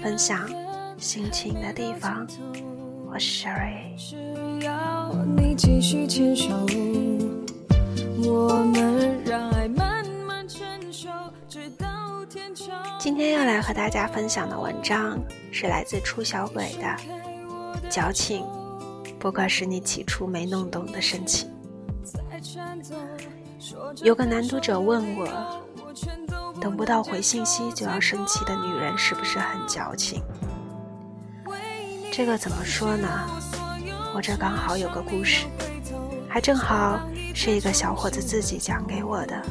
分享心情的地方。我是 Sherry。今天要来和大家分享的文章是来自初小鬼的，矫情，不过是你起初没弄懂的深情。有个男读者问我，等不到回信息就要生气的女人是不是很矫情？这个怎么说呢？我这刚好有个故事，还正好是一个小伙子自己讲给我的。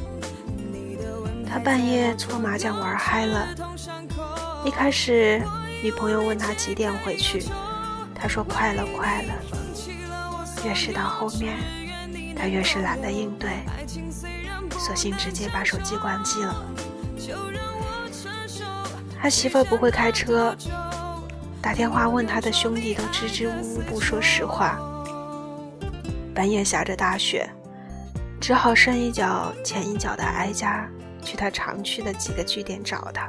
他半夜搓麻将玩嗨了，一开始女朋友问他几点回去，他说快了快了。越是到后面，他越是懒得应对，索性直接把手机关机了。他媳妇儿不会开车。打电话问他的兄弟，都支支吾吾不说实话。半夜下着大雪，只好深一脚浅一脚的挨家去他常去的几个据点找他。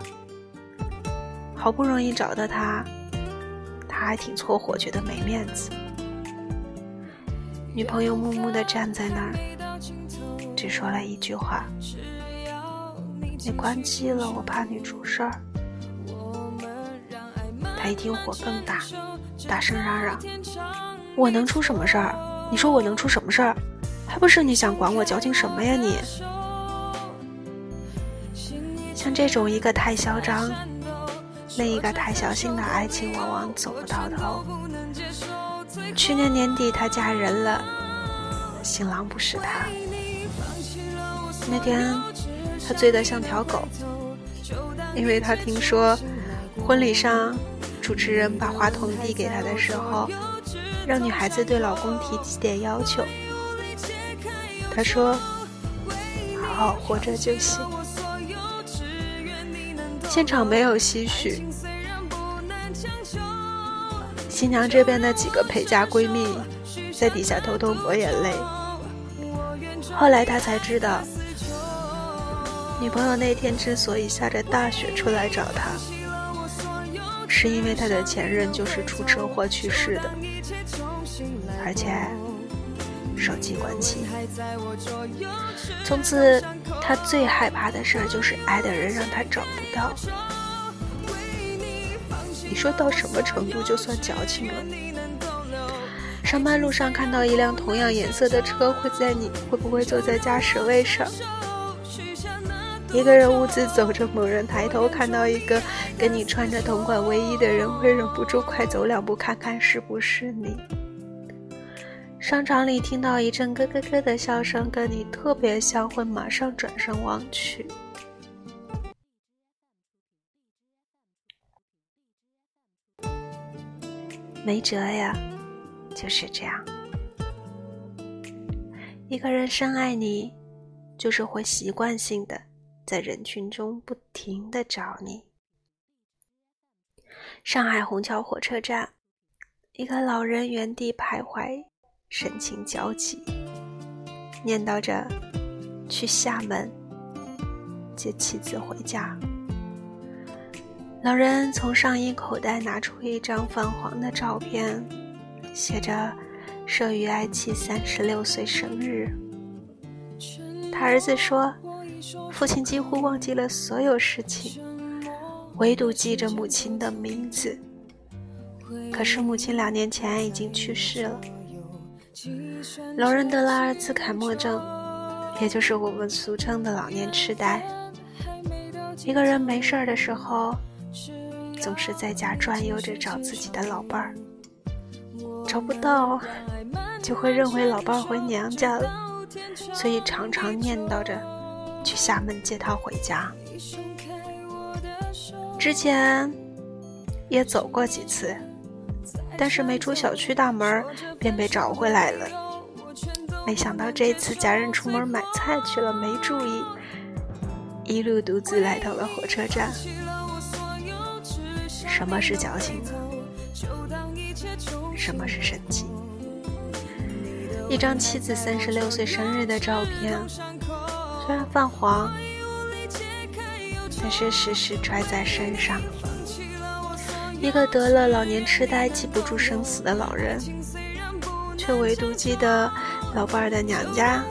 好不容易找到他，他还挺搓火，觉得没面子。女朋友木木的站在那儿，只说了一句话：“你关机了，我怕你出事儿。”他一听火更大，大声嚷嚷：“我能出什么事儿？你说我能出什么事儿？还不是你想管我，矫情什么呀你？”像这种一个太嚣张，另一个太小心的爱情，往往走不到头。去年年底，她嫁人了，新郎不是她。那天，醉得像条狗，因为他听说婚礼上。主持人把话筒递给他的时候，让女孩子对老公提几点要求。他说：“好好活着就行。”现场没有唏嘘，新娘这边的几个陪嫁闺蜜在底下偷偷抹眼泪。后来他才知道，女朋友那天之所以下着大雪出来找他。是因为他的前任就是出车祸去世的，而且手机关机。从此，他最害怕的事儿就是爱的人让他找不到。你说到什么程度就算矫情了？上班路上看到一辆同样颜色的车，会在你会不会坐在驾驶位上？一个人兀自走着，猛然抬头看到一个跟你穿着同款卫衣的人，会忍不住快走两步看看是不是你。商场里听到一阵咯咯咯的笑声，跟你特别像，会马上转身望去。没辙呀，就是这样。一个人深爱你，就是会习惯性的。在人群中不停的找你。上海虹桥火车站，一个老人原地徘徊，神情焦急，念叨着去厦门接妻子回家。老人从上衣口袋拿出一张泛黄的照片，写着“摄于爱妻三十六岁生日”。他儿子说。父亲几乎忘记了所有事情，唯独记着母亲的名字。可是母亲两年前已经去世了。老人得了阿尔茨海默症，也就是我们俗称的老年痴呆。一个人没事儿的时候，总是在家转悠着找自己的老伴儿，找不到，就会认为老伴儿回娘家了，所以常常念叨着。去厦门接他回家。之前，也走过几次，但是没出小区大门便被找回来了。没想到这次家人出门买菜去了，没注意，一路独自来到了火车站。什么是矫情？什么是神奇？一张妻子三十六岁生日的照片，虽然泛黄，但是时时揣在身上。一个得了老年痴呆、记不住生死的老人，却唯独记得老伴儿的娘家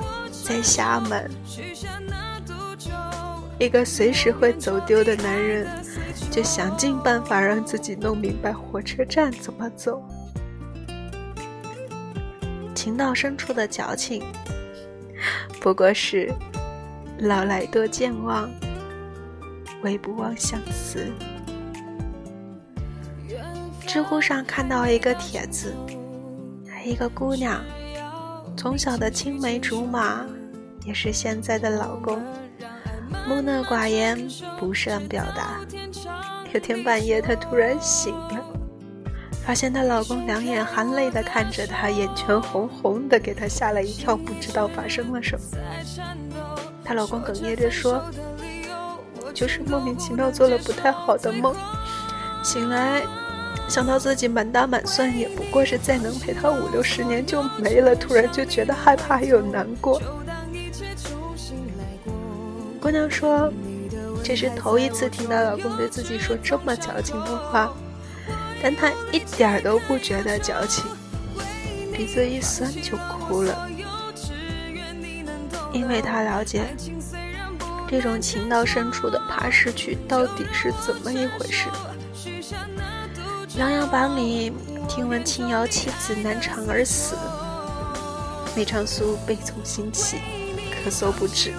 在厦门。一个随时会走丢的男人，就想尽办法让自己弄明白火车站怎么走。情到深处的矫情，不过是老来多健忘，唯不忘相思。知乎上看到一个帖子，一个姑娘从小的青梅竹马，也是现在的老公，木讷寡言，不善表达。有天半夜，她突然醒了，发现她老公两眼含泪的看着她，眼圈红红的，给她吓了一跳，不知道发生了什么。她老公哽咽着说：“就是莫名其妙做了不太好的梦，醒来。”想到自己满打满算也不过是再能陪他五六十年就没了，突然就觉得害怕又难过。姑娘说：“这是头一次听到老公对自己说这么矫情的话，但她一点都不觉得矫情，鼻子一酸就哭了，为他了解这种情到深处的怕失去到底是怎么一回事。”《琅琊榜》里，听闻青瑶妻子难产而死，梅长苏悲从心起，咳嗽不止。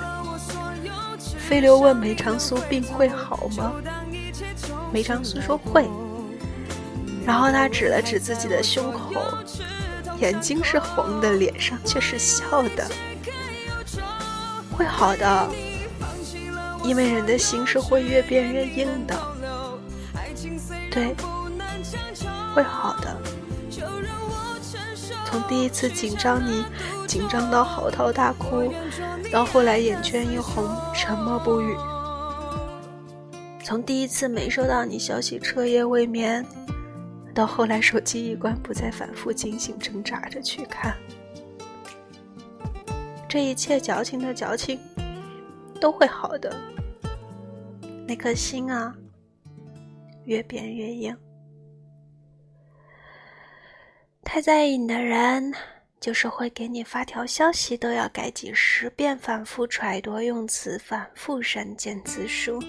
飞流问梅长苏病会好吗？梅长苏说会，然后他指了指自己的胸口，眼睛是红的，脸上却是笑的。会好的，因为人的心是会越变越硬的。对。会好的。从第一次紧张你紧张到嚎啕大哭，到后来眼圈一红沉默不语；从第一次没收到你消息彻夜未眠，到后来手机一关不再反复惊醒挣扎着去看，这一切矫情的矫情都会好的。那颗心啊，越变越硬。太在意你的人，就是会给你发条消息都要改几十遍，反复揣度用词，反复删减字数，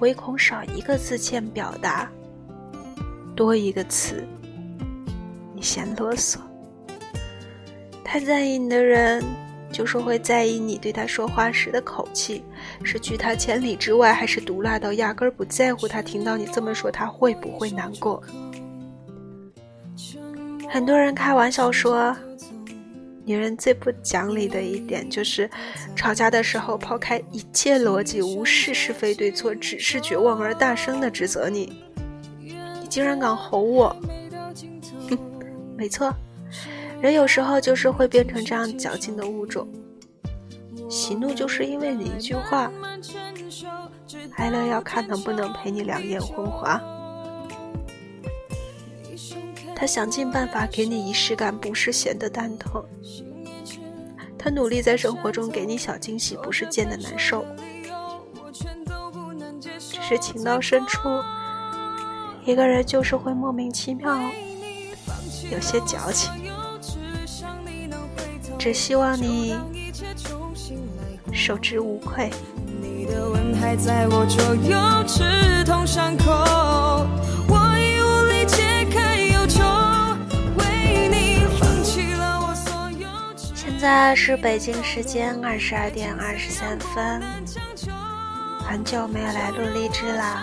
唯恐少一个字欠表达，多一个词你嫌啰嗦。太在意你的人，就是会在意你对他说话时的口气，是拒他千里之外，还是毒辣到压根儿不在乎他听到你这么说他会不会难过。很多人开玩笑说，女人最不讲理的一点就是，吵架的时候抛开一切逻辑，无视是非对错，只是绝望而大声的指责你。你竟然敢吼我！哼，没错，人有时候就是会变成这样矫情的物种。喜怒就是因为你一句话，哀乐要看能不能陪你两眼昏花。他想尽办法给你仪式感，不是闲的蛋疼。他努力在生活中给你小惊喜，不是贱的难受。只是情到深处，一个人就是会莫名其妙，有些矫情。只希望你受之无愧。你的吻还在我左右，刺痛伤口。现在是北京时间二十二点二十三分，很久没有来录荔枝了。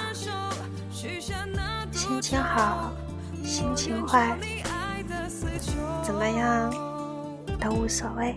心情好，心情坏，怎么样都无所谓。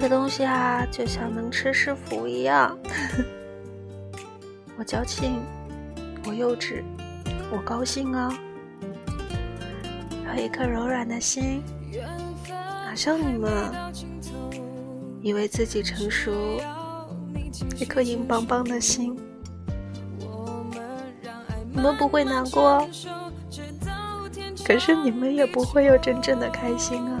这个东西啊，就像能吃是福一样。我矫情，我幼稚，我高兴啊！有一颗柔软的心，哪像你们，以为自己成熟，一颗硬邦邦的心。你们不会难过，可是你们也不会有真正的开心啊！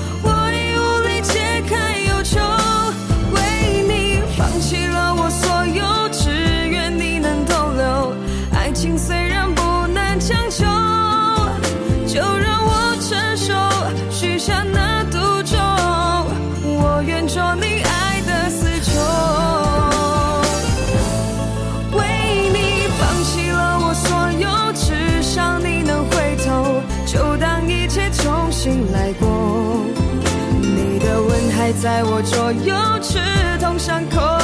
情虽然不能强求，就让我承受，许下那毒咒，我愿做你爱的死囚，为你放弃了我所有，至少你能回头，就当一切重新来过，你的吻还在我左右，刺痛伤口。